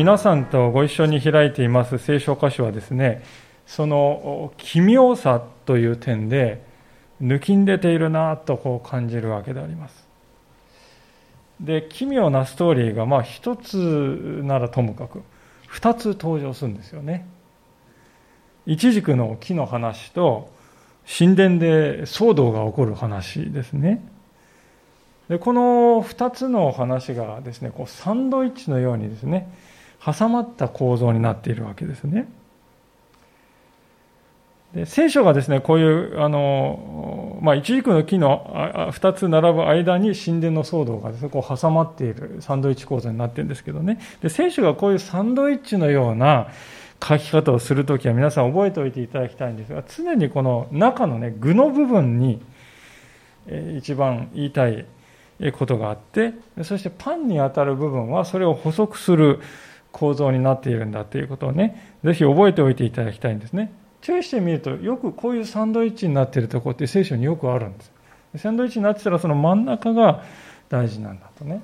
皆さんとご一緒に開いています聖書箇所はですねその奇妙さという点で抜きん出ているなとこう感じるわけであります。で奇妙なストーリーがまあ一つならともかく二つ登場するんですよね。イチジクの木の話と神殿で騒動が起こる話ですね。でこの2つの話がですねこうサンドイッチのようにですね挟まった構造になっているわけですね。で聖書がですねこういうあの、まあ、一軸の木の2つ並ぶ間に神殿の騒動がですねこう挟まっているサンドイッチ構造になっているんですけどねで聖書がこういうサンドイッチのような書き方をするときは皆さん覚えておいていただきたいんですが常にこの中のね具の部分にえ一番言いたいことがあってそしてパンに当たる部分はそれを補足する構造になっているんだということをねぜひ覚えておいていただきたいんですね。注意してみるとよくこういうサンドイッチになっているところって聖書によくあるんです。サンドイッチになってたらその真ん中が大事なんだとね。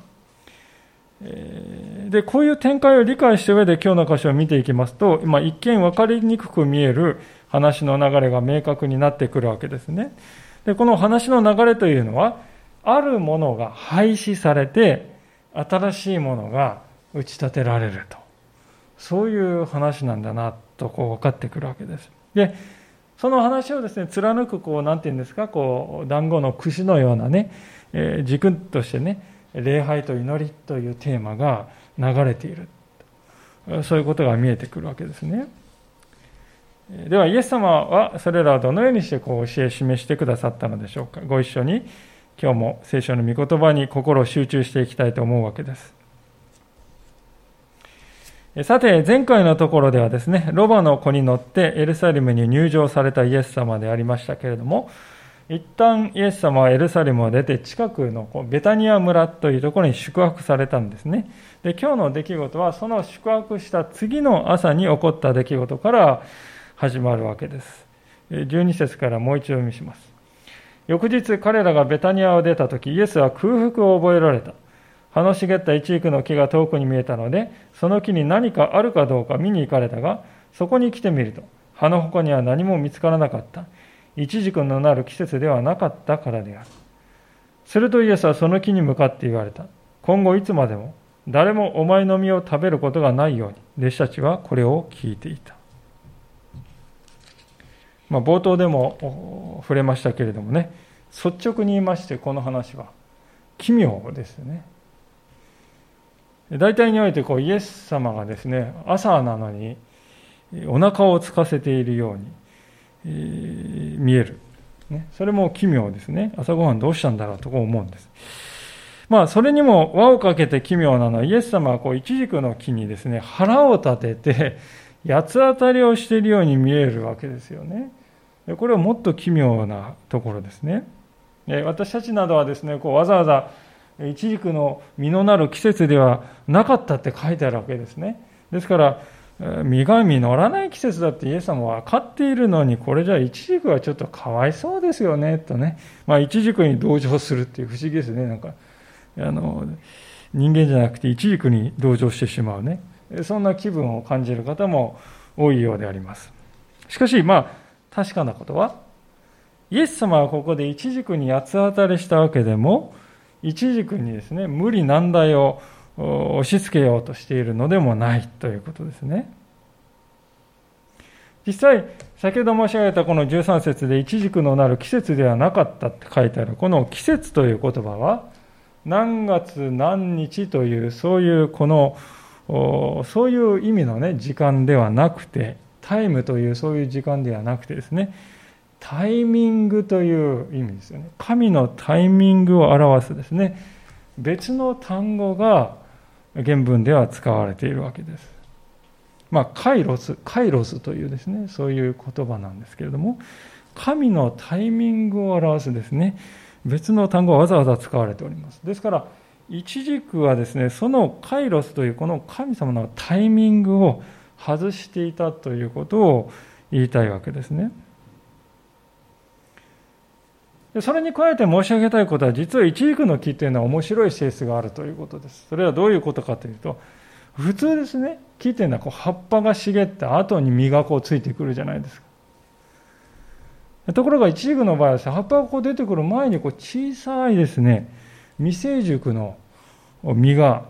でこういう展開を理解した上で今日の箇所を見ていきますと、まあ、一見分かりにくく見える話の流れが明確になってくるわけですね。でこの話の流れというのはあるものが廃止されて、新しいものが打ち立てられると。そういう話なんだな、とこう分かってくるわけです。で、その話をですね、貫く、こう、なんていうんですか、こう、団子の串のようなね、えー、軸としてね、礼拝と祈りというテーマが流れている。そういうことが見えてくるわけですね。では、イエス様はそれらをどのようにしてこう教え示してくださったのでしょうか。ご一緒に今日も聖書の御言葉に心を集中していきたいと思うわけです。さて、前回のところではですね、ロバの子に乗ってエルサレムに入場されたイエス様でありましたけれども、一旦イエス様はエルサレムを出て近くのベタニア村というところに宿泊されたんですね。で、今日の出来事はその宿泊した次の朝に起こった出来事から始まるわけです。12節からもう一度読みします。翌日彼らがベタニアを出た時イエスは空腹を覚えられた葉の茂った一軸の木が遠くに見えたのでその木に何かあるかどうか見に行かれたがそこに来てみると葉の他には何も見つからなかった。一軸のなる季節ではなかったからである。するとイエスはその木に向かって言われた。今後いつまでも誰もお前の実を食べることがないように弟子たちはこれを聞いていた。まあ、冒頭でも触れましたけれどもね率直に言いましてこの話は奇妙ですね。大体においてこうイエス様がですね朝なのにお腹を空かせているように、見える、ね、それも奇妙ですね朝ごはんどうしたんだろうとこう思うんですまあそれにも輪をかけて奇妙なのはイエス様はこう一軸の木にですね腹を立てて八つ当たりをしているように見えるわけですよね。これはもっと奇妙なところですね。私たちなどはですね、こうわざわざ一軸の実のなる季節ではなかったって書いてあるわけですね。ですから、実が実らない季節だってイエス様は分かっているのに、これじゃあ一軸はちょっとかわいそうですよね、とね。まあ一軸に同情するっていう不思議ですね。なんか、あの、人間じゃなくて一軸に同情してしまうね。そんな気分を感じる方も多いようであります。しかし、まあ、確かなことは、イエス様はここで一軸に八つ当たりしたわけでも、一軸にですね、無理難題を押し付けようとしているのでもないということですね。実際、先ほど申し上げたこの13節で一軸のなる季節ではなかったって書いてある、この季節という言葉は、何月何日という、そういうこの、そういう意味のね、時間ではなくて、タイムというそういう時間ではなくてですね、タイミングという意味ですよね。神のタイミングを表すですね、別の単語が原文では使われているわけです。まあ、カイロス、カイロスというですね、そういう言葉なんですけれども、神のタイミングを表すですね、別の単語がわざわざ使われております。ですから、一軸はですね、そのカイロスというこの神様のタイミングを外していたということを言いたいわけですね。それに加えて申し上げたいことは、実は一軸の木というのは面白い性質があるということです。それはどういうことかというと、普通ですね木っていうのはこう葉っぱが茂った後に実がこうついてくるじゃないですか。ところがイチジクの場合は葉っぱがこう出てくる前にこう小さいですね未成熟の実が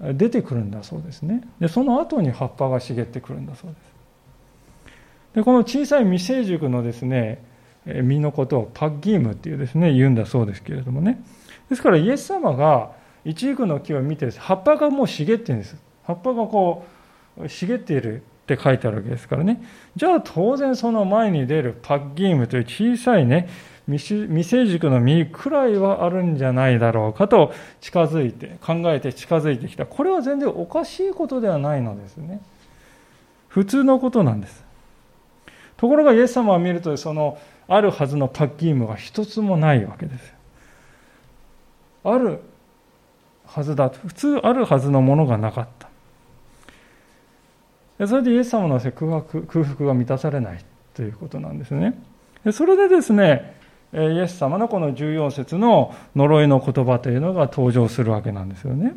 出てくるんだそうですね。でその後に葉っぱが茂ってくるんだそうです。でこの小さい未成熟のですね実のことをパッギームっていうですね言うんだそうですけれどもね。ですからイエス様がイチジクの木を見て葉っぱがもう茂ってるんです。葉っぱがこう茂っているって書いてあるわけですからね。じゃあ当然その前に出るパッギームという小さいね未成熟の実くらいはあるんじゃないだろうかと近づいて考えて近づいてきた。これは全然おかしいことではないのですね。普通のことなんです。ところがイエス様は見るとそのあるはずのパッキームが一つもないわけですあるはずだと。普通あるはずのものがなかった。それでイエス様の空白空腹が満たされないということなんですね。それでですねイエス様のこの14節の呪いの言葉というのが登場するわけなんですよね。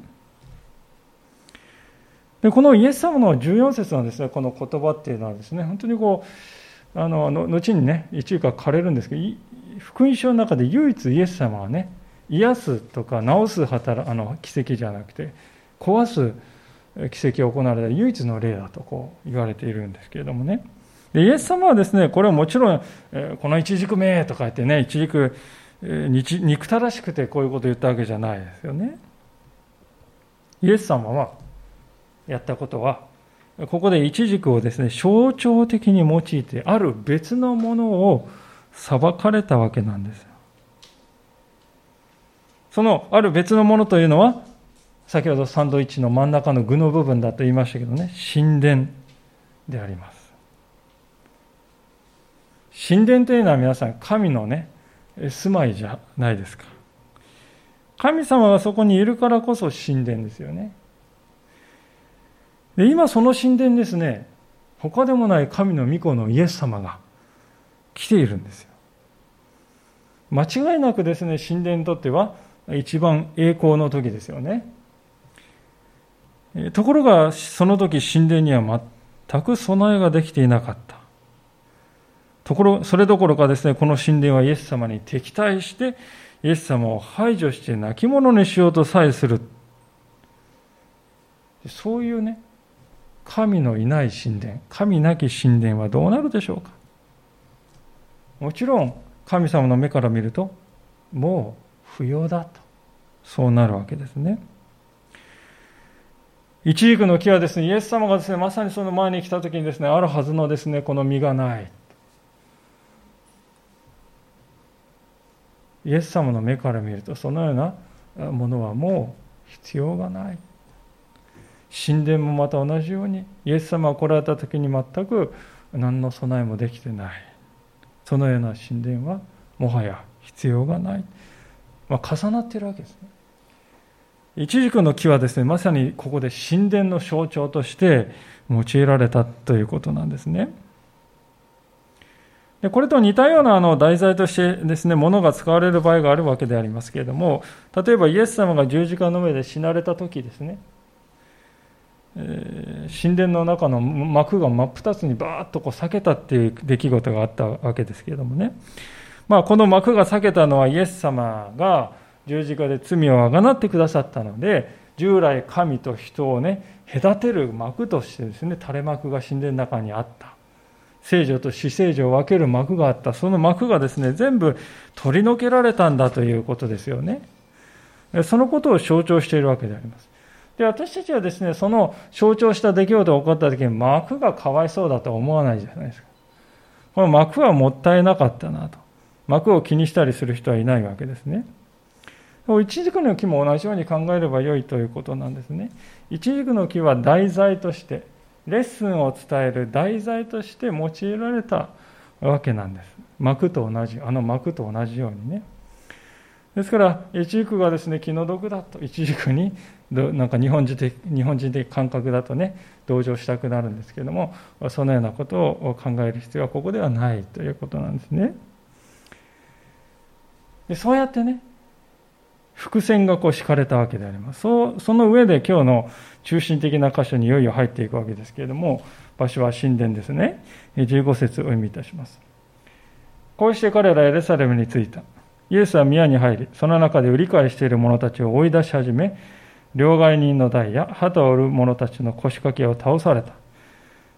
でこのイエス様の14節のですねこの言葉っていうのはですね本当にこうあの後にね一位が枯れるんですけど福音書の中で唯一イエス様はね癒すとか治す働あの奇跡じゃなくて壊す奇跡を行われた唯一の例だとこう言われているんですけれどもね。でイエス様はですねこれはもちろん、えこの一軸目とか言ってね一軸、え憎たらしくてこういうことを言ったわけじゃないですよね。イエス様はやったことはここで一軸をですね、象徴的に用いて、ある別のものを裁かれたわけなんです。そのある別のものというのは、先ほどサンドイッチの真ん中の具の部分だと言いましたけどね、神殿であります。神殿というのは皆さん、神のね、住まいじゃないですか。神様がそこにいるからこそ神殿ですよね。で今その神殿ですね他でもない神の御子のイエス様が来ているんですよ。間違いなくですね神殿にとっては一番栄光の時ですよね。ところがその時神殿には全く備えができていなかった。ところそれどころかですねこの神殿はイエス様に敵対してイエス様を排除して亡き者にしようとさえする。そういうね神のいない神殿、神なき神殿はどうなるでしょうか？もちろん、神様の目から見ると、もう不要だと、そうなるわけですね。一軸の木はですね、イエス様がですね、まさにその前に来た時にですね、あるはずのですね、この実がない。イエス様の目から見ると、そのようなものはもう必要がない。神殿もまた同じようにイエス様が来られた時に全く何の備えもできてない。そのような神殿はもはや必要がない、まあ、重なっているわけですね。一軸の木はですねまさにここで神殿の象徴として用いられたということなんですね。でこれと似たようなあの題材としてですね、物が使われる場合があるわけでありますけれども、例えばイエス様が十字架の上で死なれた時ですね、神殿の中の幕が真っ二つにバーッとこう裂けたっていう出来事があったわけですけれどもね、まあ、この幕が裂けたのはイエス様が十字架で罪をあがなってくださったので従来神と人をね隔てる幕としてですね垂れ幕が神殿の中にあった。聖女と死聖女を分ける幕があった。その幕がですね全部取り除けられたんだということですよね。そのことを象徴しているわけであります。で私たちはですねその象徴した出来事が起こった時に幕がかわいそうだとは思わないじゃないですか。この幕はもったいなかったなと。幕を気にしたりする人はいないわけですね。一軸の木も同じように考えればよいということなんですね。一軸の木は題材としてレッスンを伝える題材として用いられたわけなんです。幕と同じあの幕と同じようにね。ですから一軸がですね気の毒だと一軸になんか日本人的日本人的感覚だとね同情したくなるんですけれどもそのようなことを考える必要はここではないということなんですねでそうやってね伏線がこう敷かれたわけであります。そうその上で今日の中心的な箇所にいよいよ入っていくわけですけれども、場所は神殿ですね。15節をお読みいたします。こうして彼らエルサレムに着いた。イエスは宮に入り、その中で売り買いしている者たちを追い出し始め、両替人の台や旗を売る者たちの腰掛けを倒された。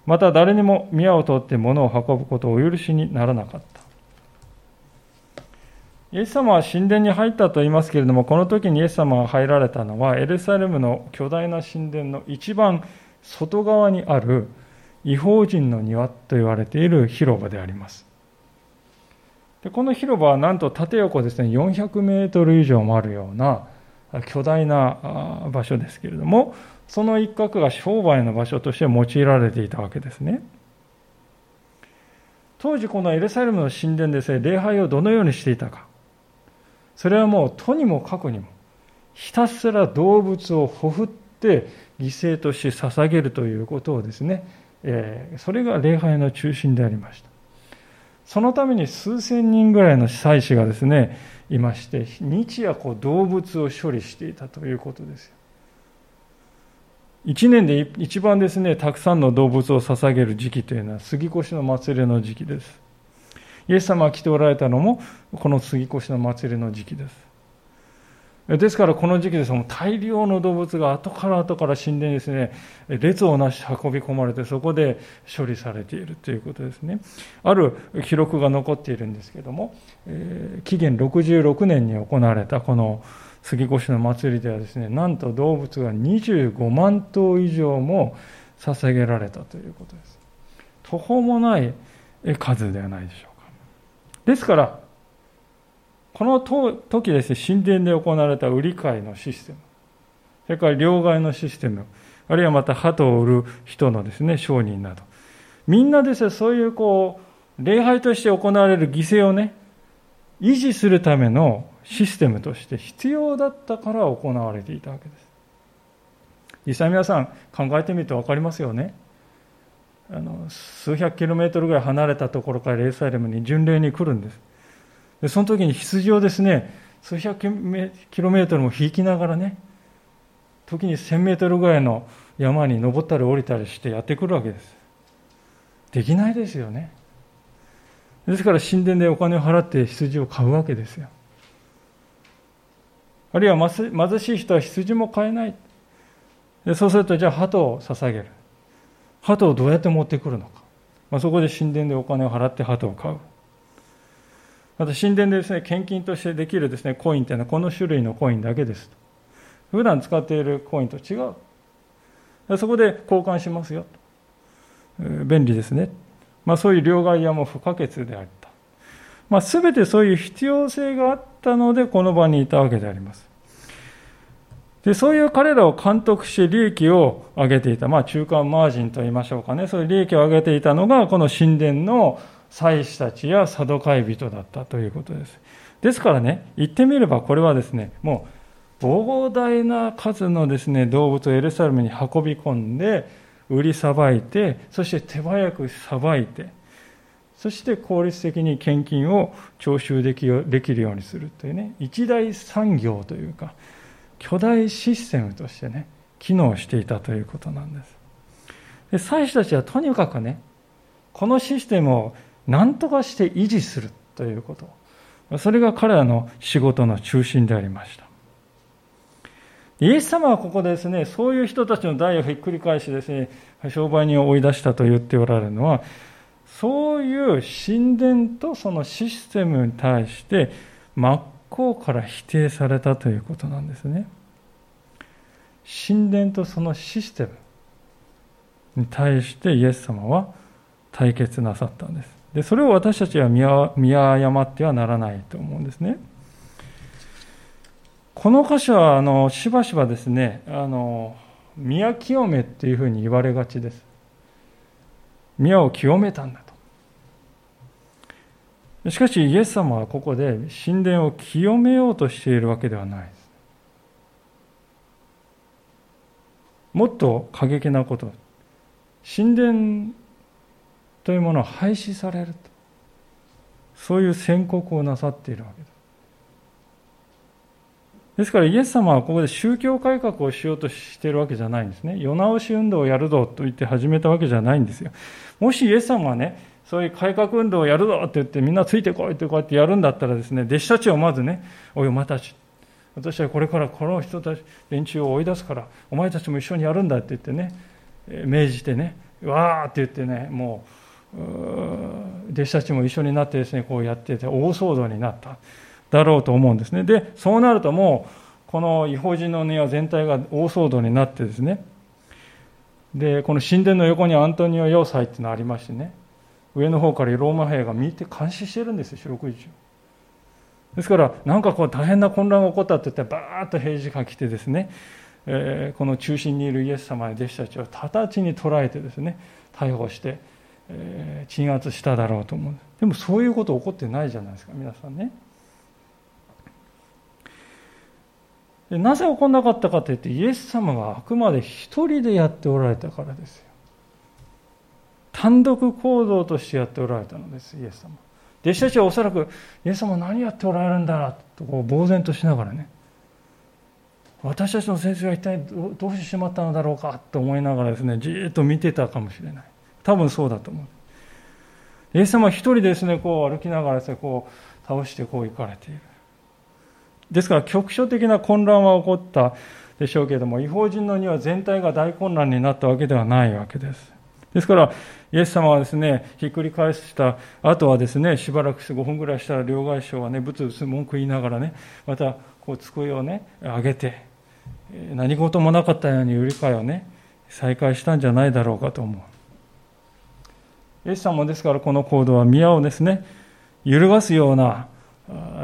また誰にも宮を通って物を運ぶことをお許しにならなかった。イエス様は神殿に入ったと言いますけれども、この時にイエス様が入られたのは、エルサレムの巨大な神殿の一番外側にある違法人の庭と言われている広場であります。でこの広場はなんと縦横ですね、400メートル以上もあるような巨大な場所ですけれども、その一角が商売の場所として用いられていたわけですね。当時このエルサレムの神殿ですね、礼拝をどのようにしていたか。それはもうとにもかくにも、ひたすら動物をほふって犠牲として捧げるということをですね、え、それが礼拝の中心でありました。そのために数千人ぐらいの祭司がですね、いまして、日夜こう動物を処理していたということですよ。一年で一番ですね、たくさんの動物を捧げる時期というのは杉越の祭りの時期です。イエス様が来ておられたのも、この杉越の祭りの時期です。ですからこの時期です大量の動物が後から後から神殿にですね、列をなし運び込まれてそこで処理されているということですね。ある記録が残っているんですけれども、えー、紀元66年に行われたこの杉越の祭りではですね、なんと動物が25万頭以上も捧げられたということです。途方もない数ではないでしょうか。ですから、この時ですね、神殿で行われた売り買いのシステム、それから両替のシステム、あるいはまた鳩を売る人のですね、商人など、みんなですね、そういうこう、礼拝として行われる犠牲をね、維持するためのシステムとして必要だったから行われていたわけです。実際皆さん考えてみると分かりますよね。あの数百キロメートルぐらい離れたところからレイサイレムに巡礼に来るんです。でその時に羊をですね数百キロメートルも引きながらね時に1000メートルぐらいの山に登ったり降りたりしてやってくるわけです。できないですよね。ですから神殿でお金を払って羊を買うわけですよ。あるいは貧しい人は羊も買えない。でそうするとじゃあ鳩を捧げる。鳩をどうやって持ってくるのか、まあ、そこで神殿でお金を払って鳩を買う。また神殿でですね、献金としてできるですね、コインというのはこの種類のコインだけです。普段使っているコインと違う。そこで交換しますよ。便利ですね。まあそういう両替屋も不可欠であった。まあ全てそういう必要性があったのでこの場にいたわけであります。で、そういう彼らを監督し利益を上げていた。まあ中間マージンと言いましょうかね。そういう利益を上げていたのがこの神殿の祭司たちやサドカイ人だったということです。ですからね、言ってみればこれはですね、もう膨大な数のですね、動物をエルサレムに運び込んで、売りさばいて、そして手早くさばいて、そして効率的に献金を徴収できるようにするというね、一大産業というか、巨大システムとしてね、機能していたということなんです。で祭司たちはとにかくね、このシステムを何とかして維持するということ。それが彼らの仕事の中心でありました。イエス様はここでですね、そういう人たちの代をひっくり返しですね、商売人を追い出したと言っておられるのは、そういう神殿とそのシステムに対して真っ向から否定されたということなんですね。神殿とそのシステムに対してイエス様は対決なさったんです。でそれを私たちは見誤ってはならないと思うんですね。この箇所はあのしばしばですね、あの宮清めっていうふうに言われがちです。宮を清めたんだと。しかしイエス様はここで神殿を清めようとしているわけではないです。もっと過激なこと。神殿というものは廃止されるとそういう宣告をなさっているわけですですからイエス様はここで宗教改革をしようとしているわけじゃないんですね。世直し運動をやるぞと言って始めたわけじゃないんですよ。もしイエス様がね、そういう改革運動をやるぞって言ってみんなついてこいってこうやってやるんだったらですね、弟子たちをまずね、おいお前たち、私はこれからこの人たち、連中を追い出すから、お前たちも一緒にやるんだって言ってね、命じてね、わーって言ってね、もう、弟子たちも一緒になってですね、こうやってて大騒動になった。だろうと思うんですね。で、そうなるともう、この違法人の庭全体が大騒動になってですね、で、この神殿の横にアントニオ要塞っていうのがありましてね、上の方からローマ兵が見て監視してるんですよ、四六時中。ですから、なんかこう大変な混乱が起こったって言って、バーッと平時が来てですね、えー、この中心にいるイエス様や弟子たちを直ちに捕らえてですね、逮捕して、え、鎮圧しただろうと思う。でもそういうこと起こってないじゃないですか、皆さんね。でなぜ起こんなかったかというと、イエス様があくまで一人でやっておられたからですよ。単独行動としてやっておられたのです、イエス様。弟子たちはおそらく、イエス様何やっておられるんだとこう呆然としながらね、私たちの先生は一体どうしてしまったのだろうかと思いながらですね、じっと見てたかもしれない。多分そうだと思う。イエス様は一人ですね、こう歩きながらですね、こう倒してこう行かれている。ですから局所的な混乱は起こったでしょうけれども、違法人の庭全体が大混乱になったわけではないわけです。ですから、イエス様はですね、ひっくり返した後はですね、しばらくして5分ぐらいしたら両替商はね、ぶつぶつ文句言いながらね、またこう机をね、上げて、何事もなかったように売り買いをね、再開したんじゃないだろうかと思う。イエス様ですからこの行動は宮をですね、揺るがすような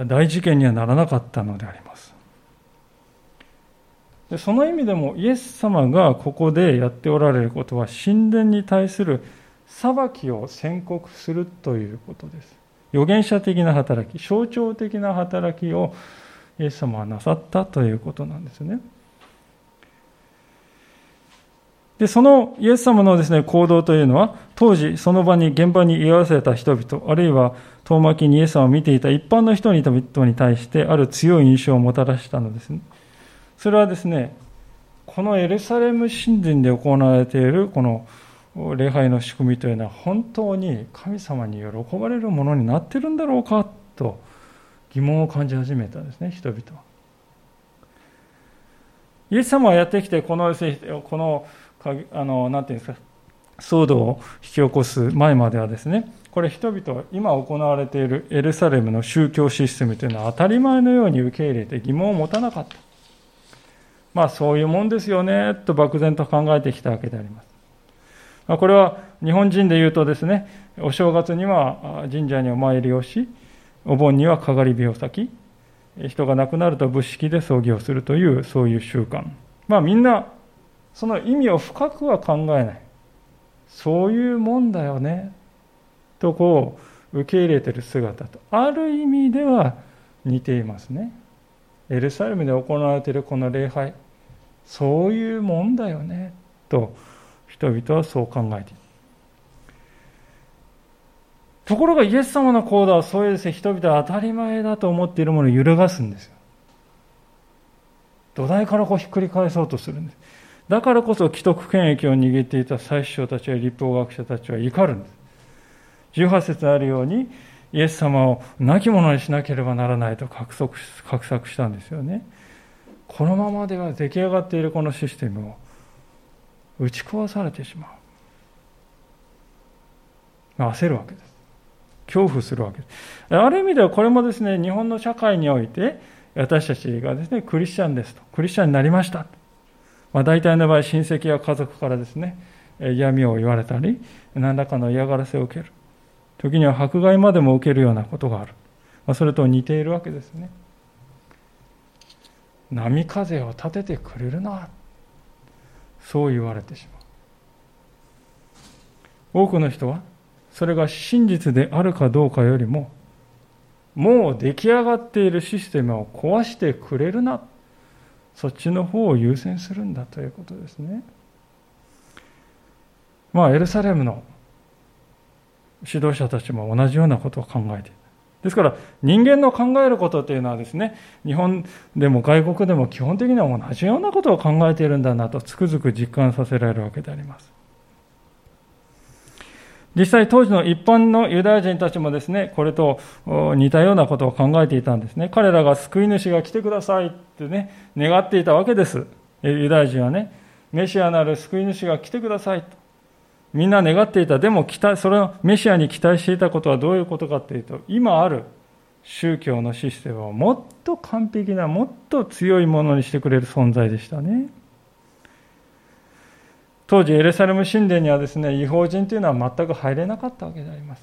大事件にはならなかったのであります。でその意味でもイエス様がここでやっておられることは神殿に対する裁きを宣告するということです。預言者的な働き象徴的な働きをイエス様はなさったということなんですね。で、そのイエス様のですね、行動というのは、当時その場に、現場に居合わせた人々、あるいは遠巻きにイエス様を見ていた一般の人々に対して、ある強い印象をもたらしたのです、ね。それはですね、このエルサレム神殿で行われているこの礼拝の仕組みというのは本当に神様に喜ばれるものになってるんだろうかと疑問を感じ始めたんですね、人々は。イエス様がやってきて、このこのあのなていうんですか騒動を引き起こす前まではですねこれ人々は今行われているエルサレムの宗教システムというのは当たり前のように受け入れて疑問を持たなかった。まあそういうもんですよねと漠然と考えてきたわけであります、ま、これは日本人で言うとですねお正月には神社にお参りをしお盆にはかがり火を咲き人が亡くなると仏式で葬儀をするというそういう習慣。まあみんなその意味を深くは考えない。そういうもんだよね。とこう受け入れてる姿と。ある意味では似ていますね。エルサレムで行われているこの礼拝。そういうもんだよね。と人々はそう考えている。ところがイエス様の行動はそういうですね。人々は当たり前だと思っているものを揺るがすんですよ。土台からこうひっくり返そうとするんです。だからこそ既得権益を握っていた最首長たちや立法学者たちは怒るんです。18節あるように、イエス様を亡き者にしなければならないと画策画したんですよね。このままでは出来上がっているこのシステムを打ち壊されてしまう。焦るわけです。恐怖するわけです。ある意味ではこれもですね、日本の社会において、私たちがですね、クリスチャンですと、クリスチャンになりました。まあ、大体の場合、親戚や家族からですね、嫌味を言われたり、何らかの嫌がらせを受ける。時には迫害までも受けるようなことがある。まあ、それと似ているわけですね。波風を立ててくれるな。そう言われてしまう。多くの人は、それが真実であるかどうかよりも、もう出来上がっているシステムを壊してくれるなそっちの方を優先するんだということですね。まあ、エルサレムの指導者たちも同じようなことを考えている。ですから人間の考えることというのはですね日本でも外国でも基本的には同じようなことを考えているんだなとつくづく実感させられるわけであります実際当時の一般のユダヤ人たちもですねこれと似たようなことを考えていたんですね彼らが救い主が来てくださいってね願っていたわけですユダヤ人はねメシアなる救い主が来てくださいとみんな願っていた。でも期待、それをメシアに期待していたことはどういうことかというと、今ある宗教のシステムをもっと完璧な、もっと強いものにしてくれる存在でしたね。当時エルサレム神殿にはですね、異邦人というのは全く入れなかったわけであります。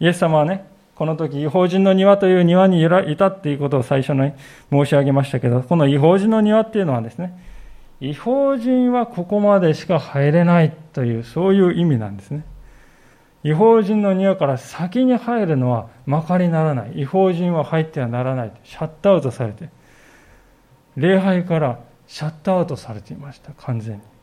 イエス様はね、この時異邦人の庭という庭にいたっていうことを最初に申し上げましたけど、この異邦人の庭っていうのはですね、異邦人はここまでしか入れないというそういう意味なんですね。異邦人の庭から先に入るのはまかりならない。異邦人は入ってはならない。シャットアウトされて礼拝からシャットアウトされていました完全に。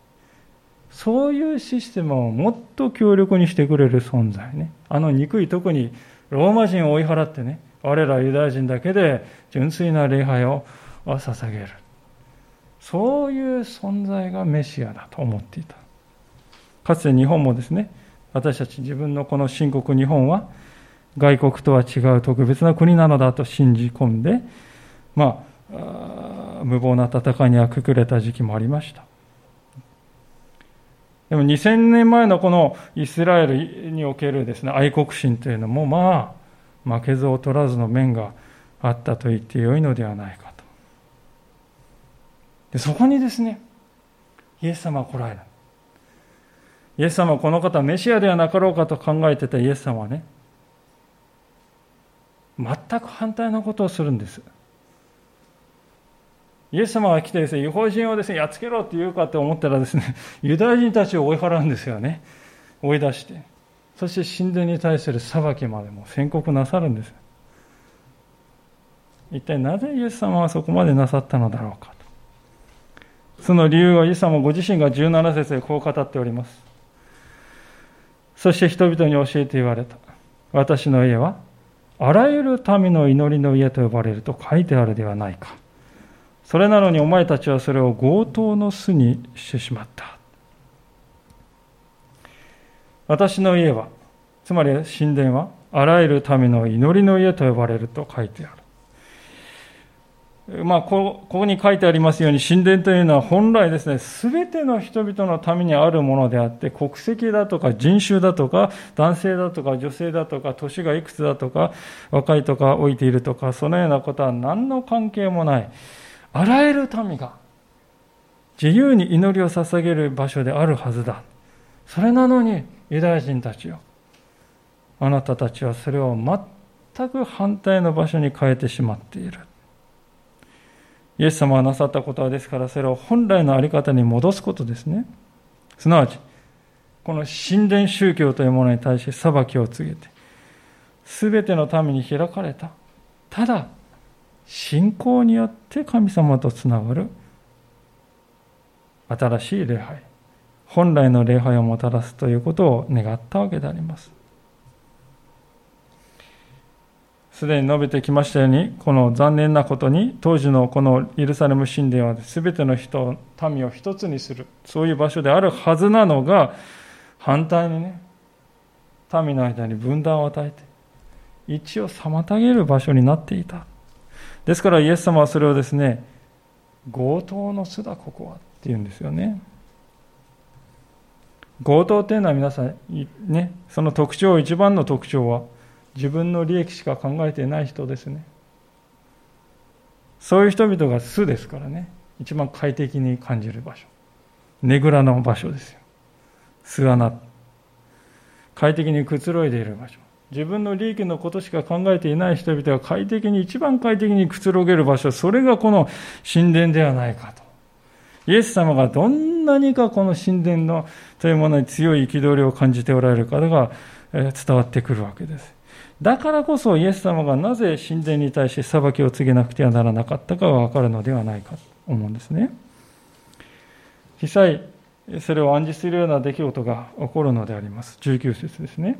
そういうシステムをもっと強力にしてくれる存在ね。あの憎い特にローマ人を追い払ってね我らユダヤ人だけで純粋な礼拝を捧げる。そういう存在がメシアだと思っていた。かつて日本もですね私たち自分のこの神国日本は外国とは違う特別な国なのだと信じ込んでまあ無謀な戦いにはくくれた時期もありました。でも2000年前のこのイスラエルにおけるですね愛国心というのもまあ負けず劣らずの面があったと言ってよいのではないかとでそこにですね、イエス様は来られる。イエス様はこの方メシアではなかろうかと考えてたイエス様はね、全く反対のことをするんです。イエス様が来てですね、違法人をですね、やっつけろって言うかって思ったらですね、ユダヤ人たちを追い払うんですよね。追い出して。そして神殿に対する裁きまでも宣告なさるんです。一体なぜイエス様はそこまでなさったのだろうかと。その理由はイエス様ご自身が17節でこう語っております。そして人々に教えて言われた。私の家は、あらゆる民の祈りの家と呼ばれると書いてあるではないか。それなのにお前たちはそれを強盗の巣にしてしまった。私の家は、つまり神殿は、あらゆる民の祈りの家と呼ばれると書いてある。まあ、ここに書いてありますように神殿というのは本来ですね全ての人々のためにあるものであって国籍だとか人種だとか男性だとか女性だとか年がいくつだとか若いとか老いているとかそのようなことは何の関係もないあらゆる民が自由に祈りを捧げる場所であるはずだそれなのにユダヤ人たちよあなたたちはそれを全く反対の場所に変えてしまっているイエス様がなさったことはですから、それを本来の在り方に戻すことですね。すなわち、この神殿宗教というものに対して裁きを告げて、すべての民に開かれた。ただ、信仰によって神様とつながる新しい礼拝、本来の礼拝をもたらすということを願ったわけであります。すでに述べてきましたように、この残念なことに、当時のこのエルサレム神殿は全ての人、民を一つにする、そういう場所であるはずなのが、反対にね、民の間に分断を与えて、一を妨げる場所になっていた。ですからイエス様はそれをですね、強盗の巣だ、ここはって言うんですよね。強盗っていうのは皆さん、ね、その特徴、一番の特徴は、自分の利益しか考えていない人ですね。そういう人々が巣ですからね。一番快適に感じる場所。ねぐらの場所ですよ。巣穴。快適にくつろいでいる場所。自分の利益のことしか考えていない人々が快適に一番快適にくつろげる場所それがこの神殿ではないかとイエス様がどんなにかこの神殿のというものに強い憤りを感じておられる方が伝わってくるわけですだからこそイエス様がなぜ神殿に対して裁きを告げなくてはならなかったかがわかるのではないかと思うんですね。実際、それを暗示するような出来事が起こるのであります。19節ですね。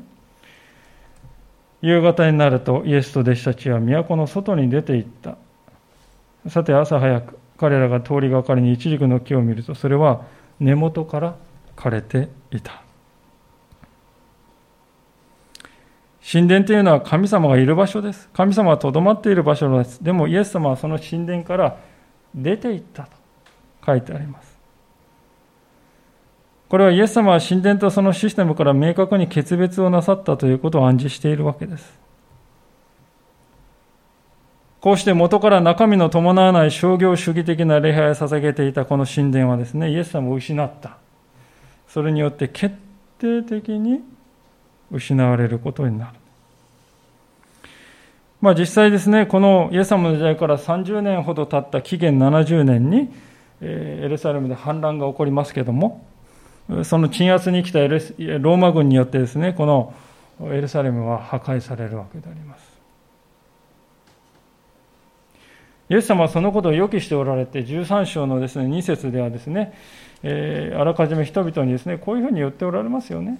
夕方になるとイエスと弟子たちは都の外に出て行った。さて朝早く彼らが通りがかりに一軸の木を見るとそれは根元から枯れていた。神殿というのは神様がいる場所です。神様がとどまっている場所です。でもイエス様はその神殿から出て行ったと書いてあります。これはイエス様は神殿とそのシステムから明確に決別をなさったということを暗示しているわけです。こうして元から中身の伴わない商業主義的な礼拝を捧げていたこの神殿はですね、イエス様を失った。それによって決定的に失われることになる。まあ実際ですね、このイエス様の時代から30年ほど経った紀元70年に、エルサレムで反乱が起こりますけども、その鎮圧に来たローマ軍によってですね、このエルサレムは破壊されるわけであります。イエス様はそのことを予期しておられて、13章のですね2節ではですね、えー、あらかじめ人々にですね、こういうふうに言っておられますよね。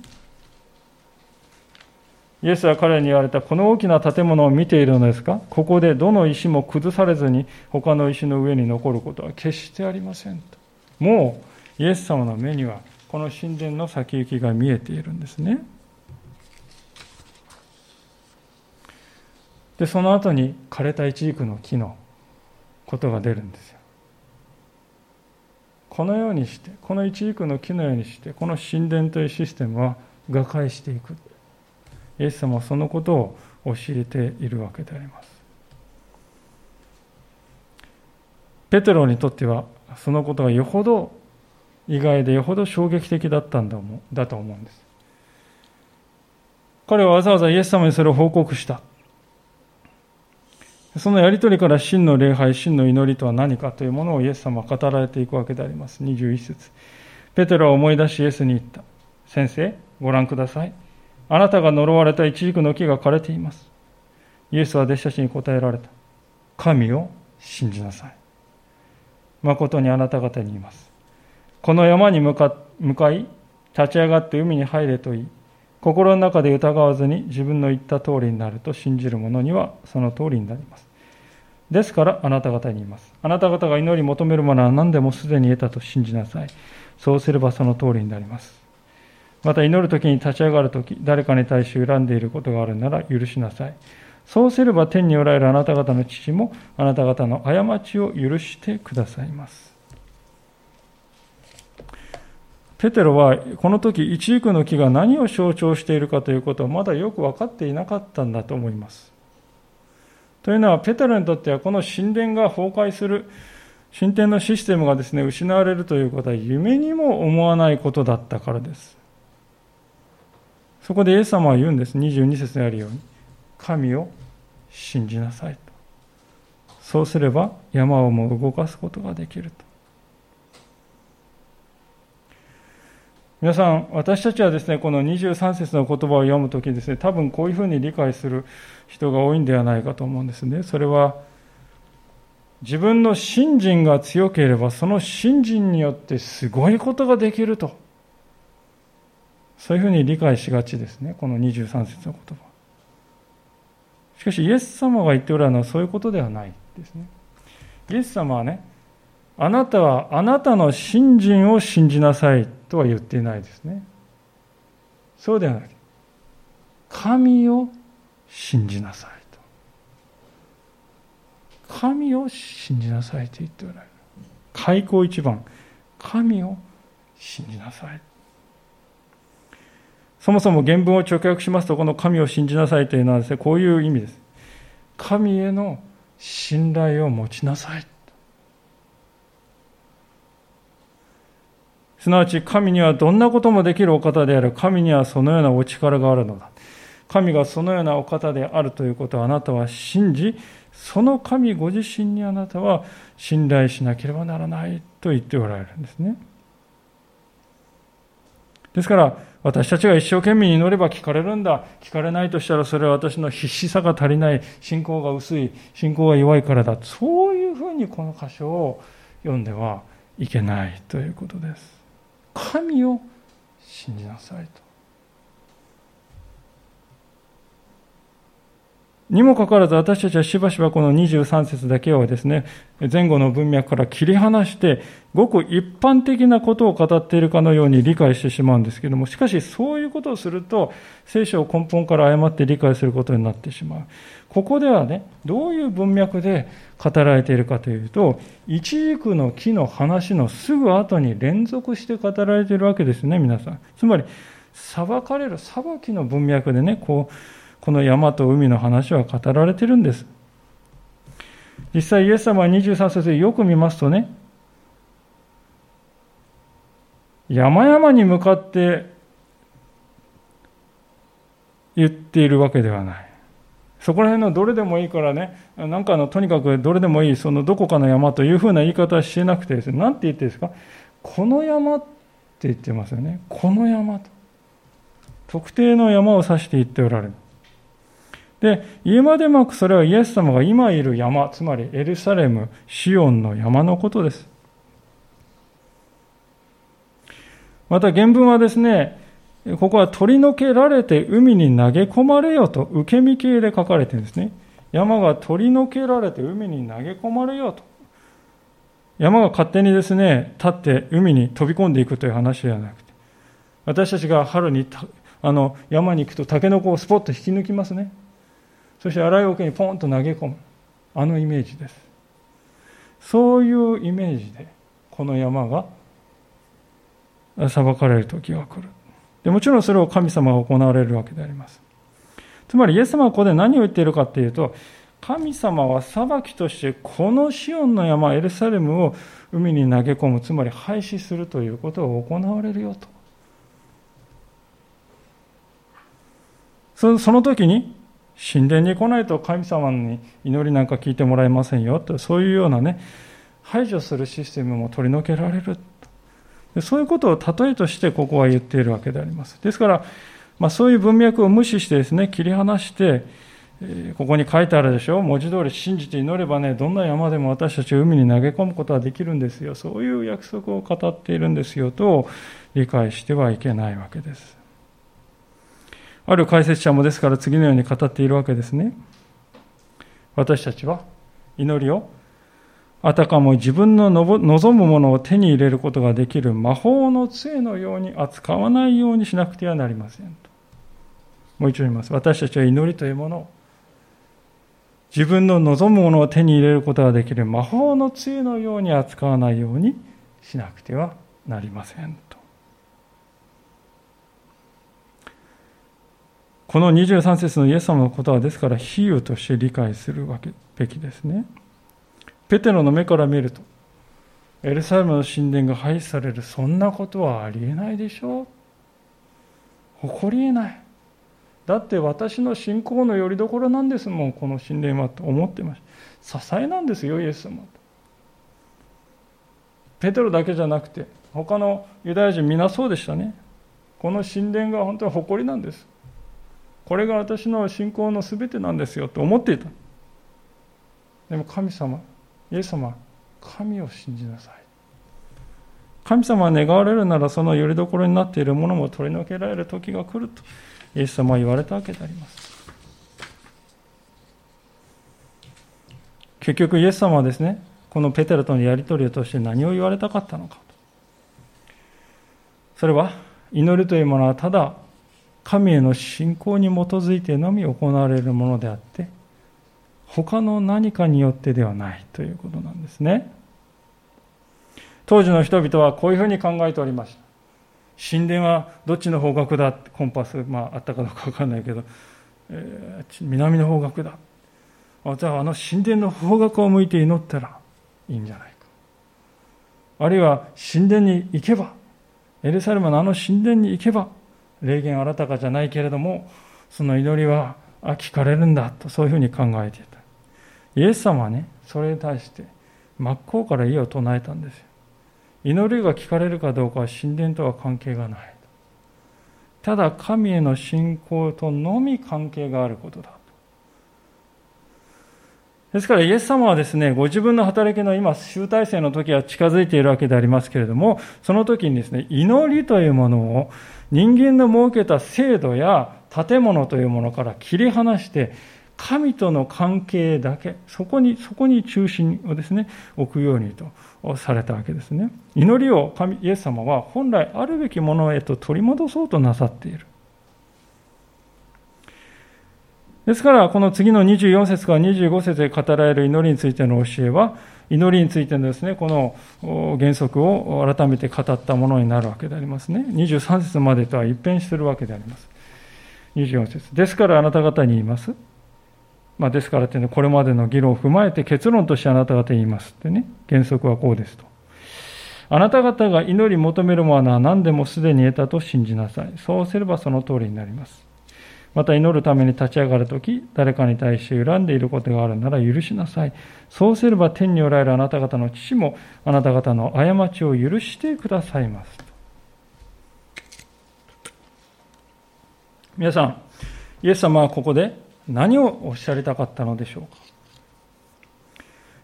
イエスは彼に言われた、この大きな建物を見ているのですか？ここでどの石も崩されずに他の石の上に残ることは決してありませんと。もうイエス様の目にはこの神殿の先行きが見えているんですね。で、その後に枯れた一軸の木のことが出るんですよ。このようにして、この一軸の木のようにして、この神殿というシステムは瓦解していく。イエス様はそのことを教えているわけであります。ペテロにとってはそのことがよほど意外でよほど衝撃的だったんだだと思うんです。彼はわざわざイエス様にそれを報告した。そのやりとりから真の礼拝、真の祈りとは何かというものをイエス様は語られていくわけであります。21節ペテロは思い出しイエスに言った。先生、ご覧ください。あなたが呪われた一軸の木が枯れています。イエスは弟子たちに答えられた。神を信じなさい。誠にあなた方に言います。この山に向か向かい、立ち上がって海に入れと言い、心の中で疑わずに自分の言った通りになると信じる者にはその通りになります。ですからあなた方に言います。あなた方が祈り求めるものは何でもすでに得たと信じなさい。そうすればその通りになります。また祈る時に立ち上がる時、誰かに対して恨んでいることがあるなら許しなさい。そうすれば天におられるあなた方の父もあなた方の過ちを許してくださいます。ペテロはこの時一軸の木が何を象徴しているかということをまだよく分かっていなかったんだと思います。というのはペテロにとってはこの神殿が崩壊する神殿のシステムがですね失われるということは夢にも思わないことだったからです。そこでイエス様は言うんです。22節にあるように神を信じなさいと。そうすれば山をも動かすことができると。皆さん、私たちはですね、この23節の言葉を読むときですね、多分こういうふうに理解する人が多いんではないかと思うんですね。それは、自分の信心が強ければ、その信心によってすごいことができると。そういうふうに理解しがちですね、この23節の言葉。しかし、イエス様が言っておられるのはそういうことではないですね。イエス様はね、あなたはあなたの信心を信じなさいとは言っていないですね。そうではなく、神を信じなさいと。神を信じなさいと言っておられる。開口一番、神を信じなさい。そもそも原文を直訳しますと、この神を信じなさいというのはですね、こういう意味です。神への信頼を持ちなさい。すなわち神にはどんなこともできるお方である。神にはそのようなお力があるのだ。神がそのようなお方であるということをあなたは信じ、その神ご自身にあなたは信頼しなければならないと言っておられるんですね。ですから、私たちが一生懸命に祈れば聞かれるんだ。聞かれないとしたらそれは私の必死さが足りない。信仰が薄い。信仰が弱いからだ。そういうふうにこの箇所を読んではいけないということです。神を信じなさいと。にもかかわらず私たちはしばしばこの23節だけをですね、前後の文脈から切り離して、ごく一般的なことを語っているかのように理解してしまうんですけども、しかしそういうことをすると、聖書を根本から誤って理解することになってしまう。ここではね、どういう文脈で語られているかというと、一軸の木の話のすぐ後に連続して語られているわけですね、皆さん。つまり、裁かれる裁きの文脈でね、こう、この山と海の話は語られてるんです。実際イエス様は23節でよく見ますとね、山々に向かって言っているわけではない。そこら辺のどれでもいいからね、なんかのとにかくどれでもいい、そのどこかの山というふうな言い方はしてなくてですね、なんて言ってんですか？この山って言ってますよね。この山と。特定の山を指して言っておられる。で、言うまでもそれはイエス様が今いる山、つまりエルサレム、シオンの山のことです。また原文はですね、ここは取り除けられて海に投げ込まれよと受け身形で書かれてるんですね。山が取り除けられて海に投げ込まれよと。山が勝手にですね、立って海に飛び込んでいくという話ではなくて、私たちが春にあの山に行くとタケノコをスポッと引き抜きますね。そして洗い桶にポンと投げ込むあのイメージですそういうイメージでこの山が裁かれる時が来るでもちろんそれを神様が行われるわけであります。つまりイエス様はここで何を言っているかっていうと神様は裁きとしてこのシオンの山エルサレムを海に投げ込むつまり廃止するということを行われるよと。その時に神殿に来ないと神様に祈りなんか聞いてもらえませんよとそういうようなね排除するシステムも取り除けられる。そういうことを例えとしてここは言っているわけであります。ですから、まあ、そういう文脈を無視してですね切り離してここに書いてあるでしょ文字通り信じて祈ればねどんな山でも私たちは海に投げ込むことはできるんですよ。そういう約束を語っているんですよと理解してはいけないわけです。ある解説者もですから次のように語っているわけですね。私たちは祈りをあたかも自分の望むものを手に入れることができる魔法の杖のように扱わないようにしなくてはなりませんと。もう一度言います。私たちは祈りというものを自分の望むものを手に入れることができる魔法の杖のように扱わないようにしなくてはなりませんと。この23節のイエス様のことはですから比喩として理解するわけべきですね。ペテロの目から見ると、エルサレムの神殿が廃止される、そんなことはありえないでしょう。誇りえない。だって私の信仰の拠り所なんですもん、この神殿はと思ってました。支えなんですよ、イエス様と。ペテロだけじゃなくて、他のユダヤ人皆そうでしたね。この神殿が本当に誇りなんです。これが私の信仰の全てなんですよと思っていたでも神様イエス様神を信じなさい。神様は願われるならそのよりどころになっているものも取り除けられる時が来るとイエス様は言われたわけであります。結局イエス様はですねこのペテロとのやり取りを通して何を言われたかったのか。それは祈るというものはただ神への信仰に基づいてのみ行われるものであって他の何かによってではないということなんですね。当時の人々はこういうふうに考えておりました。神殿はどっちの方角だコンパス、まあ、あったかどうか分かんないけど、えー、南の方角だ。じゃああの神殿の方角を向いて祈ったらいいんじゃないか。あるいは神殿に行けばエルサレムのあの神殿に行けば霊言新たかじゃないけれどもその祈りはあ聞かれるんだとそういうふうに考えていた。イエス様はねそれに対して真っ向から家を唱えたんですよ。祈りが聞かれるかどうかは神殿とは関係がない。ただ神への信仰とのみ関係があることだ。ですからイエス様はですね、ご自分の働きの今、集大成の時は近づいているわけでありますけれども、その時にですね、祈りというものを人間の設けた制度や建物というものから切り離して、神との関係だけ、そこに、そこに中心をですね、置くようにとされたわけですね。祈りを神、イエス様は本来あるべきものへと取り戻そうとなさっている。ですから、この次の24節から25節で語られる祈りについての教えは、祈りについてのですね、この原則を改めて語ったものになるわけでありますね。23節までとは一変するわけであります。24節ですからあなた方に言います。まあ、ですからというのは、これまでの議論を踏まえて結論としてあなた方に言いますってね。原則はこうですと。あなた方が祈り求めるものは何でもすでに得たと信じなさい。そうすればその通りになります。また祈るために立ち上がるとき、誰かに対して恨んでいることがあるなら許しなさい。そうすれば天におられるあなた方の父もあなた方の過ちを許してくださいます。皆さん、イエス様はここで何をおっしゃりたかったのでしょうか？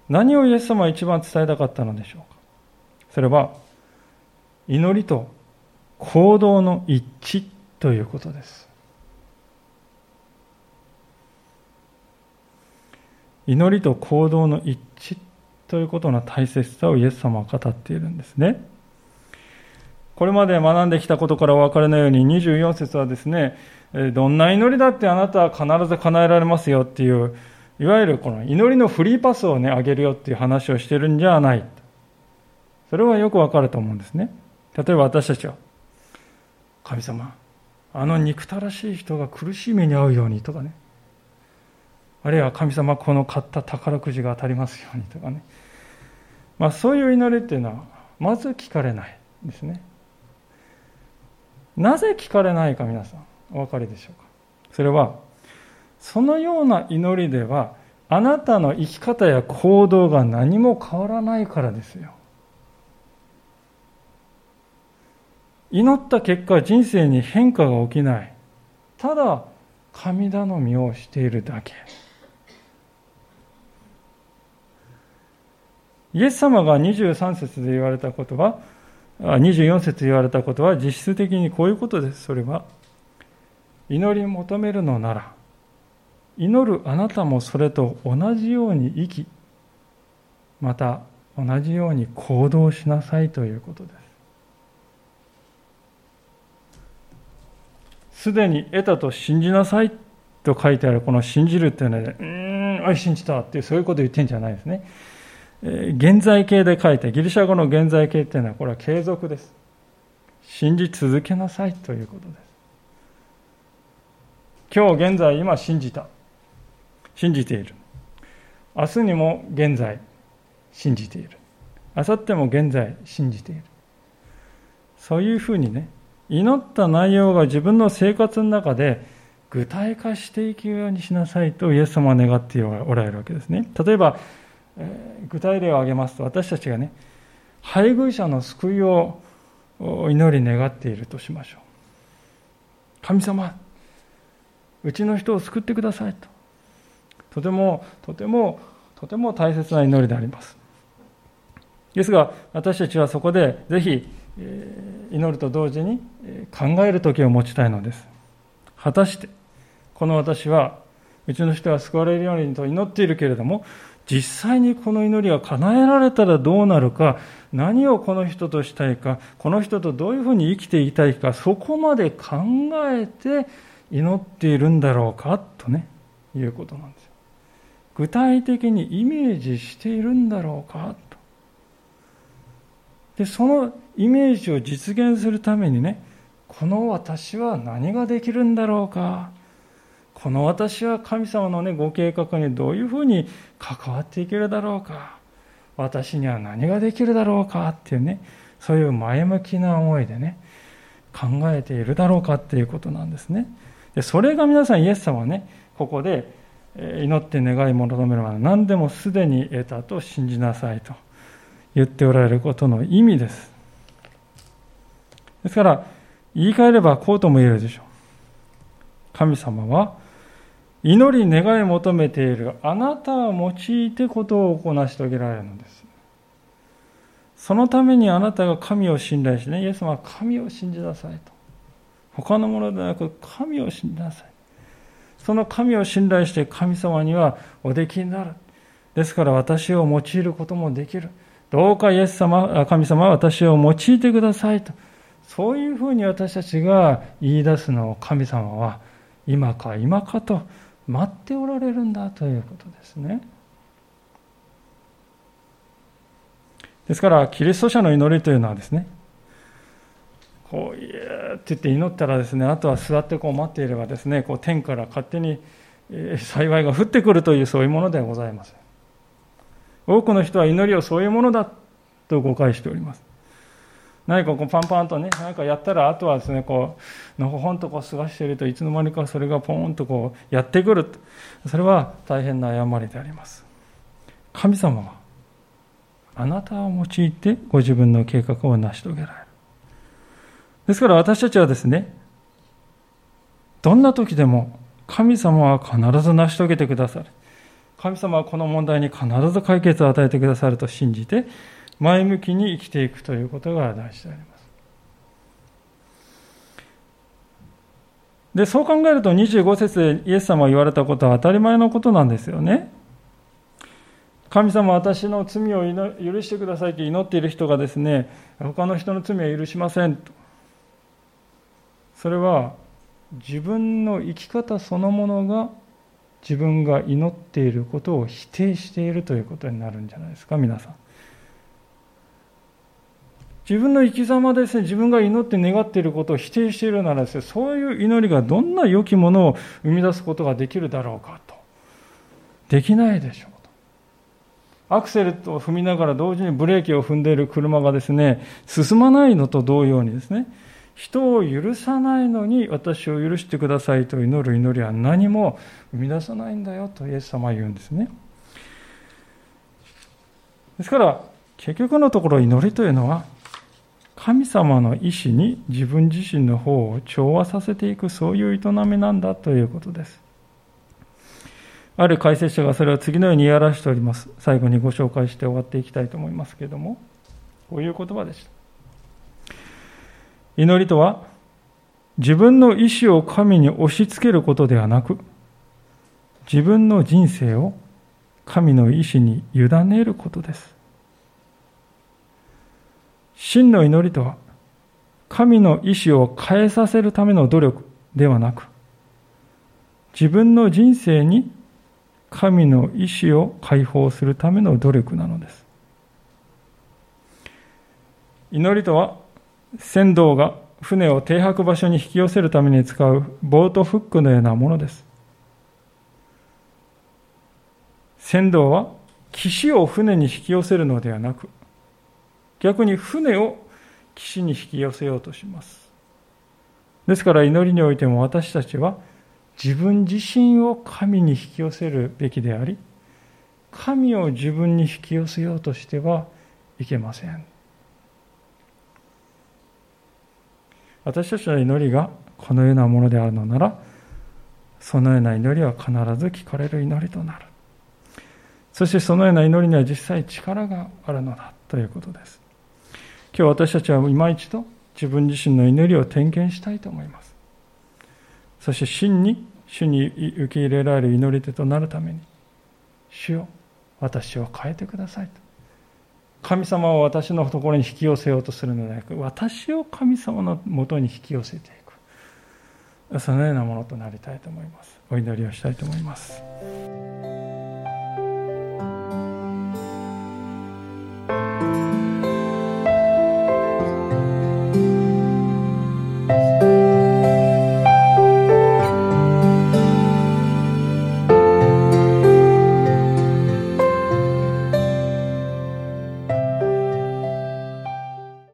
何をイエス様は一番伝えたかったのでしょうか？それは、祈りと行動の一致ということです。祈りと行動の一致ということの大切さをイエス様は語っているんですね。これまで学んできたことからお分かりのように24節はですね、どんな祈りだってあなたは必ず叶えられますよっていう、いわゆるこの祈りのフリーパスをね、あげるよっていう話をしてるんじゃない。それはよくわかると思うんですね。例えば私たちは、神様、あの憎たらしい人が苦しい目に遭うようにとかね、あるいは神様この買った宝くじが当たりますようにとかね。まあそういう祈りっていうのは、まず聞かれないですね。なぜ聞かれないか皆さん、お分かりでしょうか。それは、そのような祈りでは、あなたの生き方や行動が何も変わらないからですよ。祈った結果、人生に変化が起きない。ただ、神頼みをしているだけ。イエス様が23節で言われたことは、24節言われたことは実質的にこういうことです。それは、祈り求めるのなら、祈るあなたもそれと同じように生き、また同じように行動しなさいということです。すでに得たと信じなさいと書いてあるこの信じるっていうのは、うん、あ、信じたっていうそういうこと言ってんじゃないですね。現在形で書いて、ギリシャ語の現在形っていうのは、これは継続です。信じ続けなさいということです。今日現在、今信じた。信じている。明日にも現在信じている。明後日も現在信じている。そういうふうにね、祈った内容が自分の生活の中で具体化していくようにしなさいとイエス様は願っておられるわけですね。例えば、え具体例を挙げますと私たちがね配偶者の救いを祈り願っているとしましょう神様うちの人を救ってくださいと。とてもとてもとても大切な祈りであります。ですが私たちはそこでぜひ祈ると同時に考える時を持ちたいのです。果たしてこの私はうちの人が救われるようにと祈っているけれども実際にこの祈りが叶えられたらどうなるか、何をこの人としたいか、この人とどういうふうに生きていたいか、そこまで考えて祈っているんだろうか、とね、いうことなんです。具体的にイメージしているんだろうか、と。で、そのイメージを実現するためにね、この私は何ができるんだろうか、この私は神様の、ね、ご計画にどういうふうに関わっていけるだろうか？私には何ができるだろうか？っていうねそういう前向きな思いでね考えているだろうか？っていうことなんですね。でそれが皆さんイエス様はねここで祈って願い求めるまで何でもすでに得たと信じなさいと言っておられることの意味ですですから言い換えればこうとも言えるでしょう神様は祈り願い求めているあなたを用いてことを行なし遂げられるのです。そのためにあなたが神を信頼してね、イエス様は神を信じなさいと。他のものでなく神を信じなさい。その神を信頼して神様にはおできになる。ですから私を用いることもできる。どうかイエス様、神様は私を用いてくださいと。そういうふうに私たちが言い出すのを神様は今か今かと待っておられるんだということですね。ですからキリスト者の祈りというのはですねこう「イエー」って言って祈ったらですねあとは座ってこう待っていればですねこう天から勝手に幸いが降ってくるというそういうものではございません。多くの人は祈りをそういうものだと誤解しております。何かこうパンパンとね何かやったらあとはですねこうのほほんとこう過ごしているといつの間にかそれがポーンとこうやってくる。それは大変な誤りであります。神様はあなたを用いてご自分の計画を成し遂げられる。ですから私たちはですねどんな時でも神様は必ず成し遂げてくださる神様はこの問題に必ず解決を与えてくださると信じて前向きに生きていくということが大事であります。で、そう考えると25節でイエス様が言われたことは当たり前のことなんですよね。神様私の罪を許してくださいと祈っている人がですね、他の人の罪は許しませんと。それは自分の生き方そのものが自分が祈っていることを否定しているということになるんじゃないですか、皆さん。自分の生き様ですね、自分が祈って願っていることを否定しているならですね、そういう祈りがどんな良きものを生み出すことができるだろうかと。できないでしょうと。アクセルを踏みながら同時にブレーキを踏んでいる車がですね、進まないのと同様にですね、人を許さないのに私を許してくださいと祈る祈りは何も生み出さないんだよとイエス様は言うんですね。ですから結局のところ祈りというのは神様の意志に自分自身の方を調和させていくそういう営みなんだということです。ある解説者がそれを次のように言い表しております。最後にご紹介して終わっていきたいと思いますけれども、こういう言葉でした。祈りとは、自分の意志を神に押し付けることではなく、自分の人生を神の意志に委ねることです。真の祈りとは、神の意志を変えさせるための努力ではなく、自分の人生に神の意志を解放するための努力なのです。祈りとは、船頭が船を停泊場所に引き寄せるために使うボートフックのようなものです。船頭は岸を船に引き寄せるのではなく、逆に船を岸に引き寄せようとします。ですから祈りにおいても私たちは自分自身を神に引き寄せるべきであり、神を自分に引き寄せようとしてはいけません。私たちの祈りがこのようなものであるのなら、そのような祈りは必ず聞かれる祈りとなる。そしてそのような祈りには実際力があるのだということです。今日私たちは今一度自分自身の祈りを点検したいと思います。そして真に主に受け入れられる祈り手となるために、主よ、私を変えてくださいと。神様を私のところに引き寄せようとするのではなく、私を神様のもとに引き寄せていく。そのようなものとなりたいと思います。お祈りをしたいと思います。